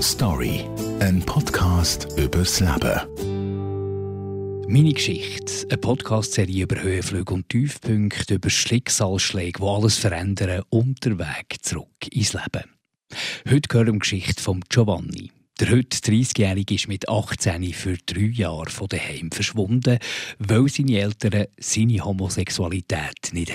Story, ein Podcast übers Leben. Meine Geschichte, eine Podcast-Serie über Höhenflüge und Tiefpunkte, über Schicksalsschläge, die alles verändern, unterwegs zurück ins Leben. Heute gehört um die Geschichte von Giovanni. Der heute 30-Jährige ist mit 18 für drei Jahre von daheim verschwunden, weil seine Eltern seine Homosexualität nicht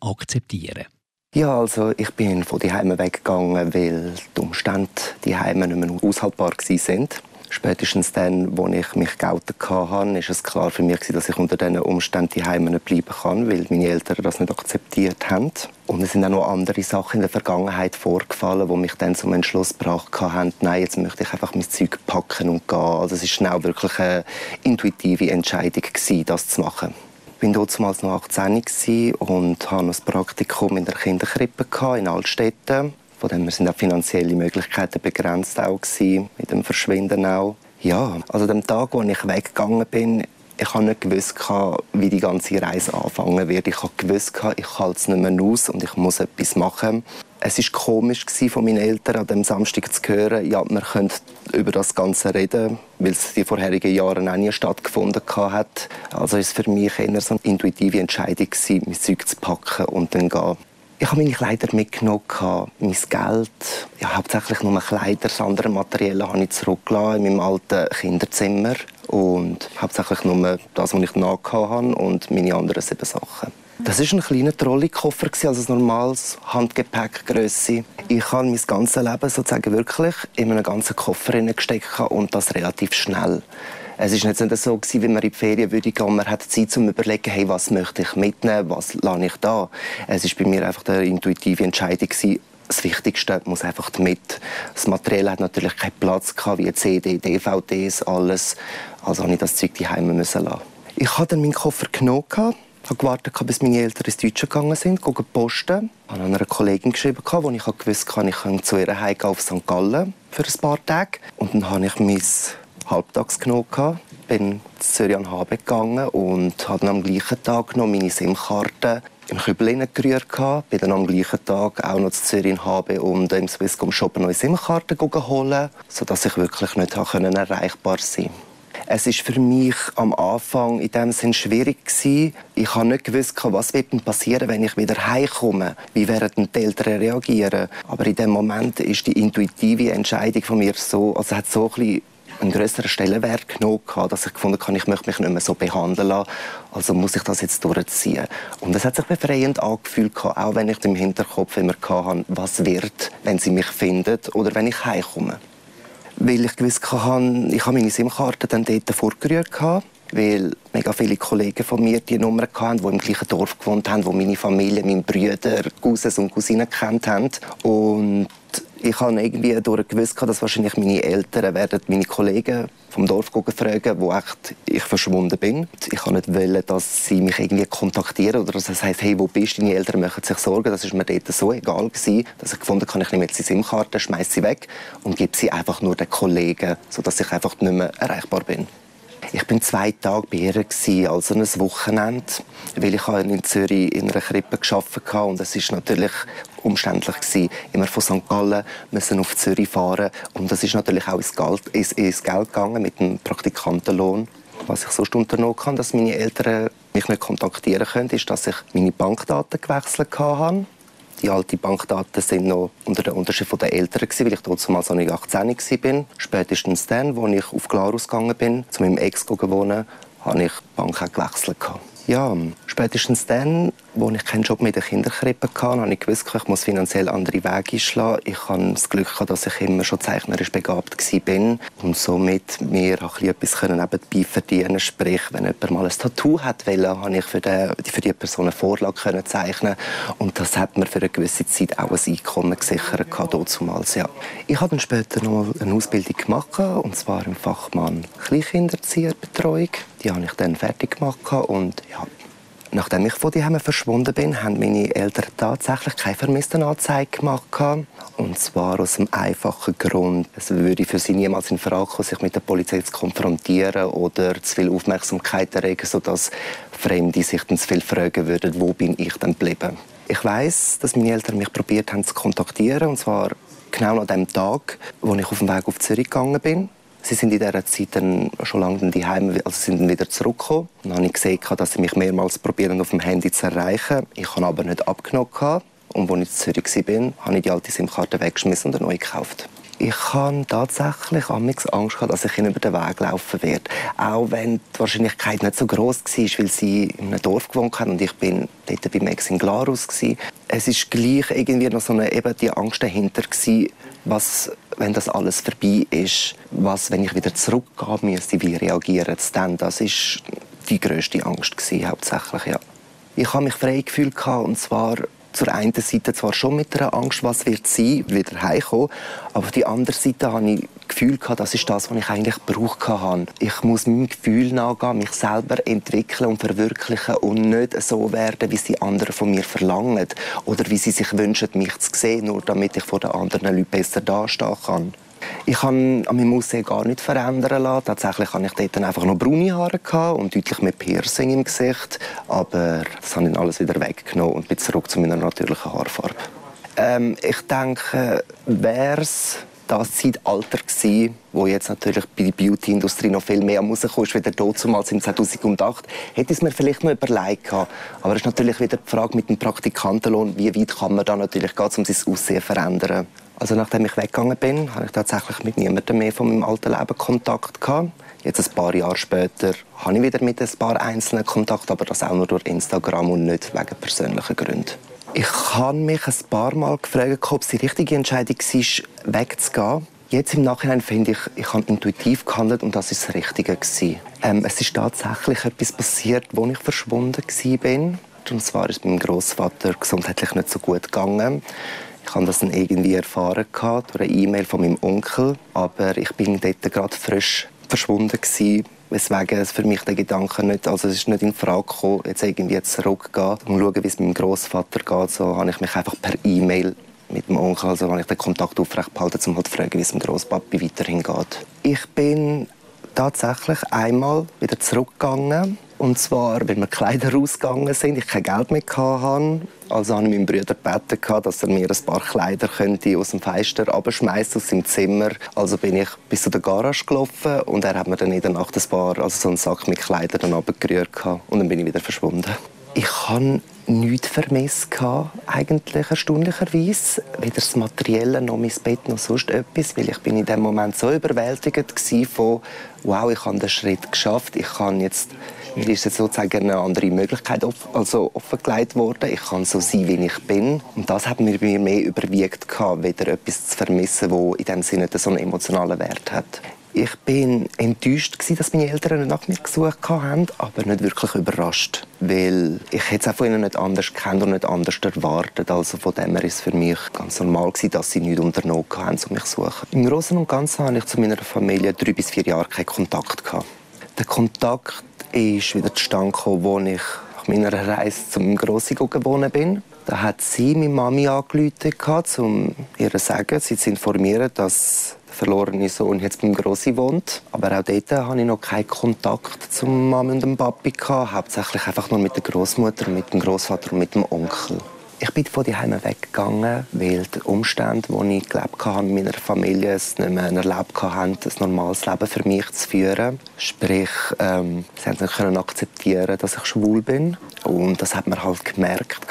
akzeptieren konnten. Ja, also ich bin von daheim weggegangen, weil die Umstände die Heime nicht mehr aushaltbar waren. Spätestens dann, als ich mich geoutet hatte, ist es klar für mich, dass ich unter diesen Umständen die Heime nicht bleiben kann, weil meine Eltern das nicht akzeptiert haben. Und es sind auch noch andere Sachen in der Vergangenheit vorgefallen, die mich dann zum Entschluss gebracht haben, nein, jetzt möchte ich einfach mein Zeug packen und gehen. Also es war schnell wirklich eine intuitive Entscheidung, das zu machen. War damals noch 18 und hatte ein Praktikum in der Kinderkrippe in Altstädten. Von dem her sind auch finanzielle Möglichkeiten begrenzt auch gewesen, mit dem Verschwinden auch. Ja, also dem Tag, wo ich weggegangen bin, ich habe nicht gewusst, wie die ganze Reise anfangen wird. Ich habe gewusst, ich halte es nicht mehr aus und ich muss etwas machen. Es war komisch von meinen Eltern an dem Samstag zu hören, ja, wir können über das Ganze reden, weil es die vorherigen Jahre auch nie stattgefunden hat. Also ist es für mich eher so eine intuitive Entscheidung mein Zeug zu packen und dann gehen. Ich habe meine Kleider mitgenommen, mein Geld, ja, hauptsächlich nur Kleider, das andere Material habe ich zurückgelassen in meinem alten Kinderzimmer und hauptsächlich nur das, was ich nachgehabt und meine anderen sieben Sachen. Das war ein kleiner Trolleykoffer, also ein normales Handgepäckgröße. Ich habe mein ganzes Leben sozusagen wirklich in einen ganzen Koffer gesteckt und das relativ schnell. Es war nicht so, wie man in die Ferien würde gehen. Man hat Zeit, um zu überlegen, hey, was möchte ich mitnehmen, was lasse ich da. Es war bei mir einfach eine intuitive Entscheidung, das Wichtigste muss einfach mit. Das Material hat natürlich keinen Platz gehabt, wie CD, DVDs, alles. Also musste ich das Zeug daheim müssen lassen. Ich habe dann meinen Koffer genommen, habe gewartet, bis meine Eltern ins Deutsche gegangen sind, gucken posten. Ich habe einer Kollegin geschrieben, wo ich wusste, ich kann zu ihr heimgehen auf St. Gallen für ein paar Tage. Und dann habe ich mein halbtags genommen. Bin zu Zürich an HB gegangen und habe am gleichen Tag noch meine SIM-Karte im Kübel gerührt. Bin dann am gleichen Tag auch noch zu Zürich in HB und im Swisscom Shop eine neue SIM-Karte holen, sodass ich wirklich nicht erreichbar sein konnte. Es ist für mich am Anfang in dem Sinn schwierig gewesen. Ich habe nicht gewusst, was wird passieren, wenn ich wieder heimkomme. Wie werden die Eltern reagieren? Aber in dem Moment ist die intuitive Entscheidung von mir so, also hat so ein einen größeren Stellenwert genommen, dass ich gefunden habe, ich möchte mich nicht mehr so behandeln lassen, also muss ich das jetzt durchziehen. Und es hat sich befreiend angefühlt, auch wenn ich im Hinterkopf immer hatte, was wird, wenn sie mich findet oder wenn ich heimkomme. Weil ich gewusst habe, ich habe meine SIM-Karte dann dort vorgerührt weil mega viele Kollegen von mir die Nummer hatten, die im gleichen Dorf gewohnt haben, wo meine Familie, meine Brüder, Cousins und Cousinen kennt haben. Und ich habe irgendwie gewusst, dass wahrscheinlich meine Eltern werden meine Kollegen vom Dorf fragen, wo echt ich verschwunden bin. Ich kann nicht wollen, dass sie mich irgendwie kontaktieren oder dass es heißt, hey, wo bist du? Deine Eltern machen sich Sorgen. Das ist mir dort so egal gewesen, dass ich gefunden habe, ich nehme jetzt die SIM-Karte, schmeiße sie weg und gebe sie einfach nur den Kollegen, sodass ich einfach nicht mehr erreichbar bin. Ich bin zwei Tage bei ihr also ein Wochenende, weil ich in Zürich in einer Krippe gearbeitet habe und es ist natürlich umständlich gewesen, immer von St. Gallen müssen auf Zürich fahren und das ist natürlich auch ins Geld, ins, ins Geld gegangen mit dem Praktikantenlohn. Was ich sonst unternommen habe, dass meine Eltern mich nicht kontaktieren können, ist, dass ich meine Bankdaten gewechselt habe die alten Bankdaten sind noch unter der Unterschrift der Eltern, weil ich damals noch nicht 18 war. Spätestens dann, als ich auf Glarus gegangen bin, zu meinem Ex wohnen, habe ich die Bank gewechselt. Ja, spätestens dann, als ich keinen Job mit der Kinderkrippe hatte, habe ich gewusst, ich muss finanziell andere Wege einschlagen. Ich hatte das Glück, dass ich immer schon zeichnerisch begabt war und somit mir etwas nebenbei verdienen Sprich, wenn jemand mal ein Tattoo hat wollte, habe ich für, den, für die Person eine Vorlage zeichnen und das hat mir für eine gewisse Zeit auch ein Einkommen gesichert, damals, ja. Ich habe dann später noch eine Ausbildung gemacht, und zwar im Fachmann Kleinkinderzieherbetreuung. Die habe ich dann fertig gemacht und ja, Nachdem ich von daheim verschwunden bin, haben meine Eltern tatsächlich keine Vermisstenanzeige gemacht. Und zwar aus dem einfachen Grund, es würde für sie niemals in Frage kommen, sich mit der Polizei zu konfrontieren oder zu viel Aufmerksamkeit erregen, sodass Fremde sich dann zu viel fragen würden, wo bin ich denn geblieben. Ich weiß, dass meine Eltern mich probiert haben zu kontaktieren, und zwar genau an dem Tag, wo ich auf dem Weg auf Zürich gegangen bin. Sie sind in dieser Zeit dann schon lange daheim, also sind wieder zurückgekommen. Dann habe ich gesehen, dass sie mich mehrmals probieren auf dem Handy zu erreichen. Ich habe aber nicht abgenommen. Und als ich in Zürich war, habe ich die alte SIM-Karte weggeschmissen und eine neue gekauft. Ich habe tatsächlich Angst gehabt, dass ich ihnen über den Weg laufen werde. Auch wenn die Wahrscheinlichkeit nicht so groß war, weil sie in einem Dorf gewohnt haben und ich bin dort bei Max in Glarus. Es ist gleich irgendwie noch so eine, eben die Angst dahinter gewesen, was, wenn das alles vorbei ist, was, wenn ich wieder zurückgehen müsste, wie reagieren sie dann? Das ist die grösste Angst gewesen, hauptsächlich, ja. Ich habe mich frei gefühlt und zwar zur einen Seite zwar schon mit der Angst, was wird sein, wieder heimkommen, aber auf die andere Seite habe ich Gefühl gehabt, das ist das, was ich eigentlich gebraucht habe. Ich muss meinem Gefühl nachgehen, mich selber entwickeln und verwirklichen und nicht so werden, wie sie andere von mir verlangen oder wie sie sich wünschen, mich zu sehen, nur damit ich vor den anderen Leuten besser dastehen kann. Ich habe an meinem Aussehen gar nicht verändern lassen. Tatsächlich hatte ich dort einfach noch braune Haare und deutlich mehr Piercing im Gesicht. Aber das habe ich alles wieder weggenommen und bin zurück zu meiner natürlichen Haarfarbe. Ähm, ich denke, wäre es das Zeitalter gewesen, wo jetzt natürlich bei der Beauty-Industrie noch viel mehr rausgekommen ist, wieder damals im 2008, hätte es mir vielleicht noch überlegt Aber es ist natürlich wieder die Frage mit dem Praktikantenlohn, wie weit kann man da natürlich gehen, um sein Aussehen zu verändern. Also nachdem ich weggegangen bin, habe ich tatsächlich mit niemandem mehr von meinem alten Leben Kontakt gehabt. Jetzt ein paar Jahre später habe ich wieder mit ein paar einzelnen Kontakt, aber das auch nur durch Instagram und nicht wegen persönlichen Gründen. Ich habe mich ein paar Mal gefragt, ob es die richtige Entscheidung war, wegzugehen. Jetzt im Nachhinein finde ich, ich habe intuitiv gehandelt und das ist das Richtige Ähm, es ist tatsächlich etwas passiert, wo ich verschwunden war. Und zwar ist meinem Großvater gesundheitlich nicht so gut gegangen. Ich habe das dann irgendwie erfahren durch eine E-Mail von meinem Onkel, aber ich bin dort gerade frisch verschwunden gewesen, weswegen es für mich der Gedanke nicht, also es ist nicht in Frage gekommen, jetzt irgendwie zurückzugehen und schauen, wie es meinem Großvater geht. So habe ich mich einfach per E-Mail mit dem Onkel, also habe ich den Kontakt aufrecht behalten, um halt zu fragen, wie es dem Großpapi weiterhin geht. Ich bin tatsächlich einmal wieder zurückgegangen und zwar, wenn wir Kleider rausgegangen sind, ich kein Geld mehr hatte. Also habe ich meinem Bruder gebeten, dass er mir ein paar Kleider könnte aus dem Fenster abschmeißen aus dem Zimmer. Also bin ich bis zu der Garage gelaufen und er hat mir dann in der Nacht ein paar, also so einen Sack mit Kleidern abgerührt und dann bin ich wieder verschwunden. Ich habe nichts vermisst, eigentlich erstaunlicherweise. Weder das Materielle noch mein Bett noch sonst etwas, weil ich bin in dem Moment so überwältigt von «Wow, ich habe den Schritt geschafft, ich kann jetzt mir ist sozusagen eine andere Möglichkeit off also offengelegt worden. Ich kann so sein, wie ich bin. Und das hat mir mehr überwiegt, gehabt, wieder etwas zu vermissen, das in dem Sinne so einen emotionalen Wert hat. Ich bin enttäuscht, dass meine Eltern nach mir gesucht haben, aber nicht wirklich überrascht. Weil ich es auch von ihnen nicht anders kennt und nicht anders erwartet. Also von dem her ist für mich ganz normal, dass sie nichts unternommen haben, um mich zu suchen. Im Großen und Ganzen hatte ich zu meiner Familie drei bis vier Jahre keinen Kontakt. Der Kontakt ist wieder zustande gekommen, als ich nach meiner Reise zum Grossigo gewohnt bin. Da hat sie meine Mami angerufen, um ihr zu sagen, sie zu informieren, dass der verlorene Sohn jetzt beim Grossi wohnt. Aber auch dort hatte ich noch keinen Kontakt zum Mami und dem Papi. Hauptsächlich einfach nur mit der Großmutter, mit dem Großvater und mit dem Onkel. Ich bin von daheim weggegangen, weil die Umstände, die ich gelebt habe mit meiner Familie, es nicht mehr erlebt haben, ein normales Leben für mich zu führen. Sprich, ähm, sie haben nicht akzeptieren, dass ich schwul bin. Und das hat man halt gemerkt.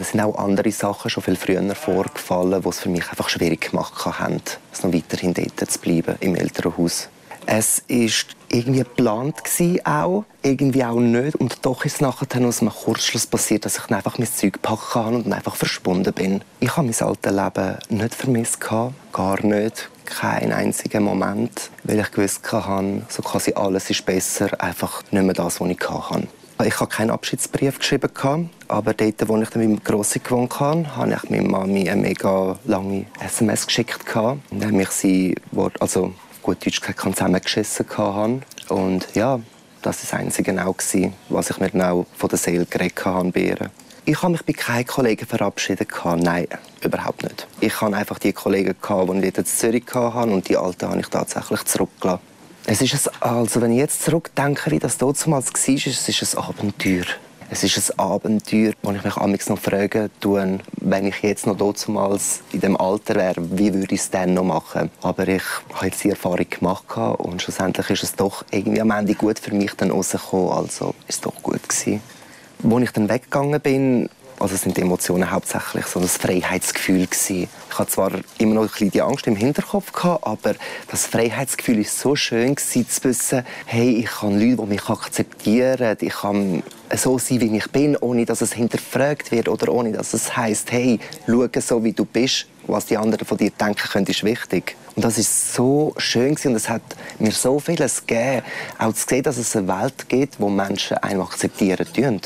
Es sind auch andere Sachen schon viel früher vorgefallen, die es für mich einfach schwierig gemacht haben, es noch weiterhin dort zu bleiben, im Elternhaus. Es ist irgendwie geplant auch, irgendwie auch nicht. Und doch ist es nachher aus einem Kurzschluss passiert, dass ich einfach mein Zeug packen kann und einfach verschwunden bin. Ich habe mein altes Leben nicht vermisst, gar nicht. Keinen einzigen Moment, weil ich gewusst habe, so quasi alles ist besser, einfach nicht mehr das, was ich hatte. Ich habe keinen Abschiedsbrief geschrieben, aber dort, wo ich dann mit dem Grossi gewohnt habe, habe ich meiner Mami eine mega lange SMS geschickt. Dann ich sie, also gut Deutsch gesagt, zusammengeschissen hatte. Und ja, das war das Einzige auch, was ich mir auch von der Seele geredet habe. Ich habe mich bei keinen Kollegen verabschiedet. Nein, überhaupt nicht. Ich hatte einfach die Kollegen, die ich in Zürich hatte und die alten habe ich tatsächlich zurückgelassen. Es ist ein, also wenn ich jetzt zurückdenke, wie das damals war, es ist ein Abenteuer. Es ist ein Abenteuer, wo ich mich amigs noch frage, wenn ich jetzt noch damals in dem Alter wäre, wie würde ich es dann noch machen? Aber ich habe jetzt die Erfahrung gemacht und schlussendlich ist es doch irgendwie am Ende gut für mich dann rausgekommen, also ist es doch gut gewesen. Als ich dann weggegangen bin, also sind die Emotionen hauptsächlich so ein Freiheitsgefühl gewesen. Ich hatte zwar immer noch ein bisschen die Angst im Hinterkopf gehabt, aber das Freiheitsgefühl ist so schön gewesen, zu wissen, hey, ich kann Leute, die mich akzeptieren, ich kann so sein, wie ich bin, ohne dass es hinterfragt wird oder ohne dass es heißt, hey, schau so wie du bist, was die anderen von dir denken können, ist wichtig. Und das ist so schön gewesen und es hat mir so vieles gegeben, auch zu sehen, dass es eine Welt gibt, wo Menschen einen akzeptieren tun.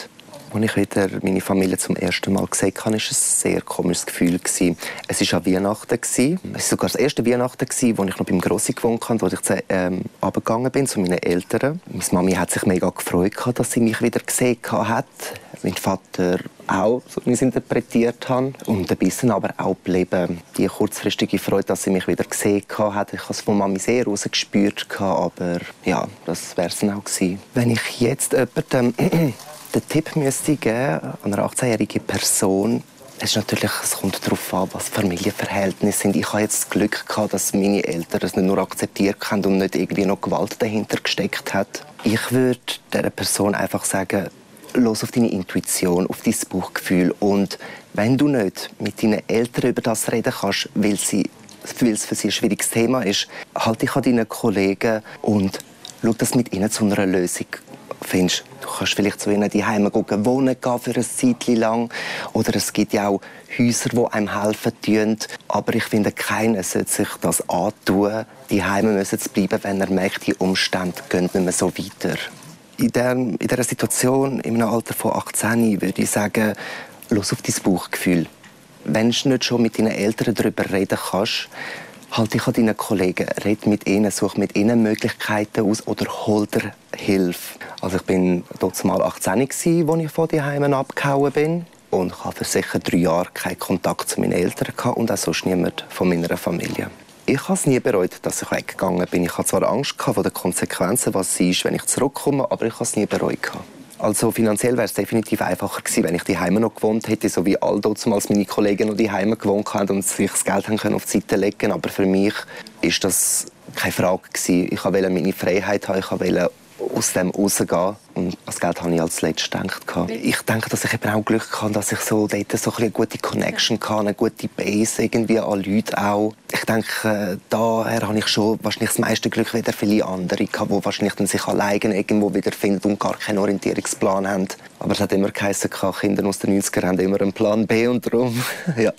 Als ich wieder meine Familie zum ersten Mal gesehen habe, war es ein sehr komisches Gefühl. Es war an Weihnachten. Es war sogar das erste Weihnachten, als ich noch beim Grossi gewohnt habe, wo ich ähm, abgegangen bin zu meinen Eltern. Meine Mami hat sich mega gefreut, dass sie mich wieder gesehen hat. Mein Vater auch, so wie ich es interpretiert habe. Und ein bisschen aber auch geblieben. Die kurzfristige Freude, dass sie mich wieder gesehen hat. Ich habe es von Mami sehr rausgespürt, aber ja, das wäre es dann auch gewesen. Wenn ich jetzt jemandem den Tipp müsste geben an einer 18-jährigen Person, es, natürlich, es kommt darauf an, was Familienverhältnisse sind. Ich habe jetzt das Glück gehabt, dass meine Eltern es nicht nur akzeptiert haben und nicht irgendwie noch Gewalt dahinter gesteckt hat. Ich würde dieser Person einfach sagen, los auf deine Intuition, auf dein Bauchgefühl und wenn du nicht mit deinen Eltern über das reden kannst, weil, sie, weil es für sie ein schwieriges Thema ist, halte dich an deinen Kollegen und schau, dass mit ihnen zu einer Lösung findest. Du kannst vielleicht zu ihnen die Heime wohnen gehen für ein Zeit lang. Oder es gibt ja auch Häuser, die einem helfen tun. Aber ich finde, keiner sollte sich das antun, die Heime müssen zu bleiben, wenn er merkt, die Umstände gehen nicht mehr so weiter. In, der, in dieser Situation, im Alter von 18, würde ich sagen, los auf dein Bauchgefühl. Wenn du nicht schon mit deinen Eltern darüber reden kannst, halt dich an deinen Kollegen, red mit ihnen, such mit ihnen Möglichkeiten aus oder hol dir Hilfe. Also ich bin dort mal 18 als ich von die Heimen abgehauen bin und ich für sicher drei Jahre keinen Kontakt zu meinen Eltern gehabt und auch sonst niemand von meiner Familie. Ich habe es nie bereut, dass ich weggegangen bin. Ich hatte zwar Angst vor den Konsequenzen, was es ist, wenn ich zurückkomme, aber ich habe es nie bereut. Also finanziell wäre es definitiv einfacher gewesen, wenn ich die Heime noch gewohnt hätte, so wie all damals meine Kollegen noch die Heime gewohnt haben und sich das Geld haben können auf die Seite legen. Aber für mich ist das keine Frage gewesen. Ich wollte meine Freiheit haben, ich wollte aus dem rausgehen. Und das Geld habe ich als letztes gedacht. Ich denke, dass ich eben auch Glück hatte, dass ich so dort so eine gute Connection hatte, eine gute Base irgendwie an Leuten auch. Ich denke, daher habe ich schon wahrscheinlich das meiste Glück wieder viele andere gehabt, die wahrscheinlich dann sich alleine irgendwo wieder finden und gar keinen Orientierungsplan haben. Aber es hat immer geheißen, Kinder aus den 90ern haben immer einen Plan B und darum, ja.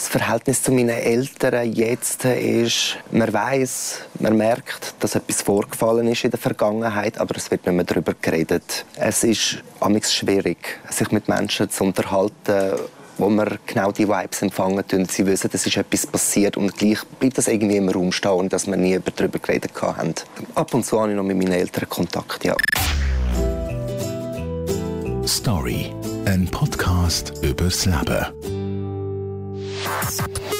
Das Verhältnis zu meinen Eltern jetzt ist, man weiß, man merkt, dass etwas vorgefallen ist in der Vergangenheit, aber es wird nicht mehr darüber geredet. Es ist amigs schwierig, sich mit Menschen zu unterhalten, wo man genau die Vibes empfangen und sie wissen, es ist etwas passiert und gleich bleibt das irgendwie im Raum stehen, dass wir nie darüber geredet haben. Ab und zu habe ich noch mit meinen Eltern Kontakt, ja. Story, ein Podcast übers Leben. Bye.